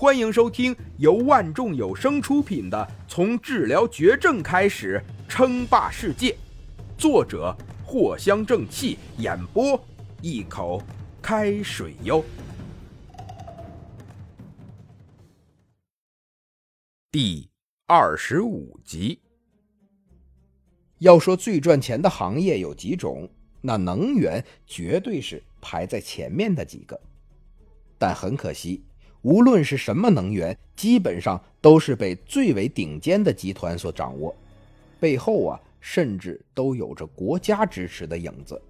欢迎收听由万众有声出品的《从治疗绝症开始称霸世界》，作者藿香正气，演播一口开水哟。第二十五集。要说最赚钱的行业有几种，那能源绝对是排在前面的几个。但很可惜。无论是什么能源，基本上都是被最为顶尖的集团所掌握，背后啊，甚至都有着国家支持的影子。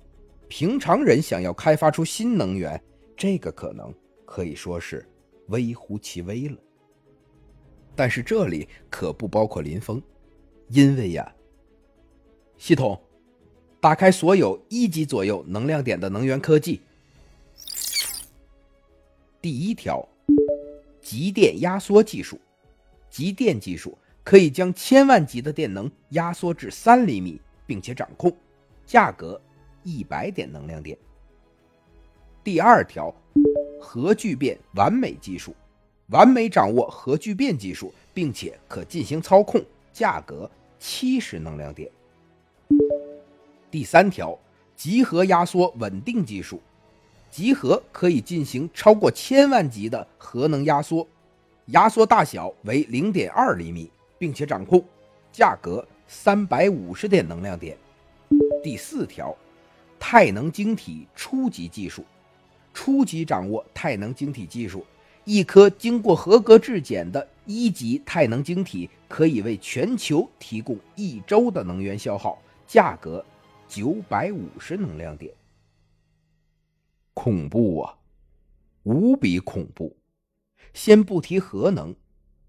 平常人想要开发出新能源，这个可能可以说是微乎其微了。但是这里可不包括林峰，因为呀，系统打开所有一级左右能量点的能源科技，第一条。极电压缩技术，极电技术可以将千万级的电能压缩至三厘米，并且掌控，价格一百点能量点。第二条，核聚变完美技术，完美掌握核聚变技术，并且可进行操控，价格七十能量点。第三条，集合压缩稳定技术。集合可以进行超过千万级的核能压缩，压缩大小为零点二厘米，并且掌控，价格三百五十点能量点。第四条，太能晶体初级技术，初级掌握太能晶体技术，一颗经过合格质检的一级太能晶体可以为全球提供一周的能源消耗，价格九百五十能量点。恐怖啊，无比恐怖！先不提核能，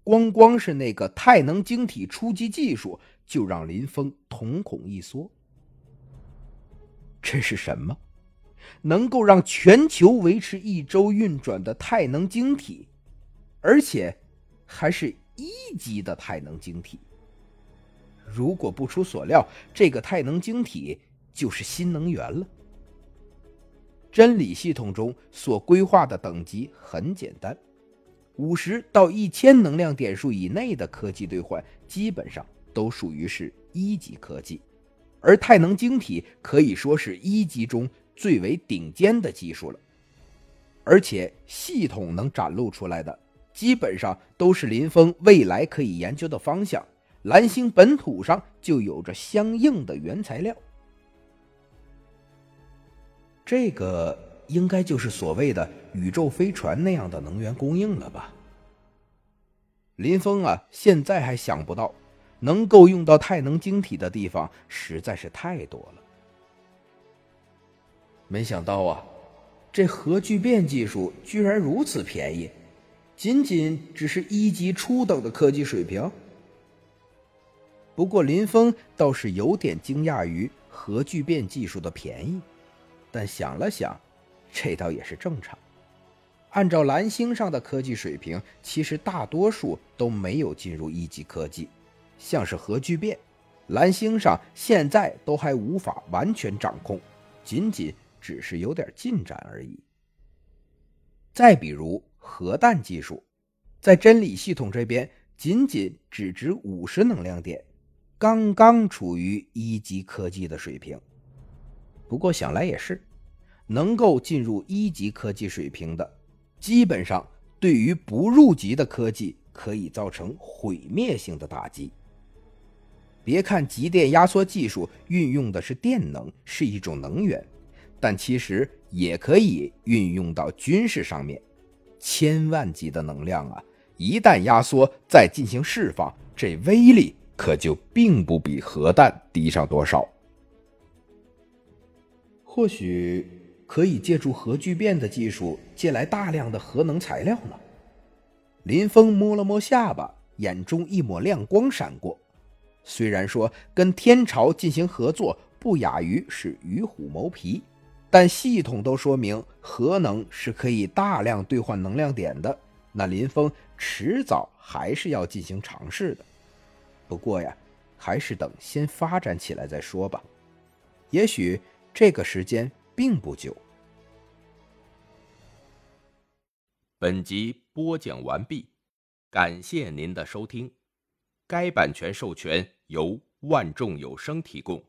光光是那个太能晶体初级技术，就让林峰瞳孔一缩。这是什么？能够让全球维持一周运转的太能晶体，而且还是一级的太能晶体。如果不出所料，这个太能晶体就是新能源了。真理系统中所规划的等级很简单，五十到一千能量点数以内的科技兑换，基本上都属于是一级科技，而太能晶体可以说是一级中最为顶尖的技术了。而且系统能展露出来的，基本上都是林峰未来可以研究的方向。蓝星本土上就有着相应的原材料。这个应该就是所谓的宇宙飞船那样的能源供应了吧？林峰啊，现在还想不到能够用到太能晶体的地方实在是太多了。没想到啊，这核聚变技术居然如此便宜，仅仅只是一级初等的科技水平。不过林峰倒是有点惊讶于核聚变技术的便宜。但想了想，这倒也是正常。按照蓝星上的科技水平，其实大多数都没有进入一级科技，像是核聚变，蓝星上现在都还无法完全掌控，仅仅只是有点进展而已。再比如核弹技术，在真理系统这边，仅仅只值五十能量点，刚刚处于一级科技的水平。不过想来也是，能够进入一级科技水平的，基本上对于不入级的科技可以造成毁灭性的打击。别看极电压缩技术运用的是电能，是一种能源，但其实也可以运用到军事上面。千万级的能量啊，一旦压缩再进行释放，这威力可就并不比核弹低上多少。或许可以借助核聚变的技术，借来大量的核能材料呢。林峰摸了摸下巴，眼中一抹亮光闪过。虽然说跟天朝进行合作不亚于是与虎谋皮，但系统都说明核能是可以大量兑换能量点的，那林峰迟早还是要进行尝试的。不过呀，还是等先发展起来再说吧。也许。这个时间并不久。本集播。讲完毕，感谢您的收听。该版权授权由万众有声提供。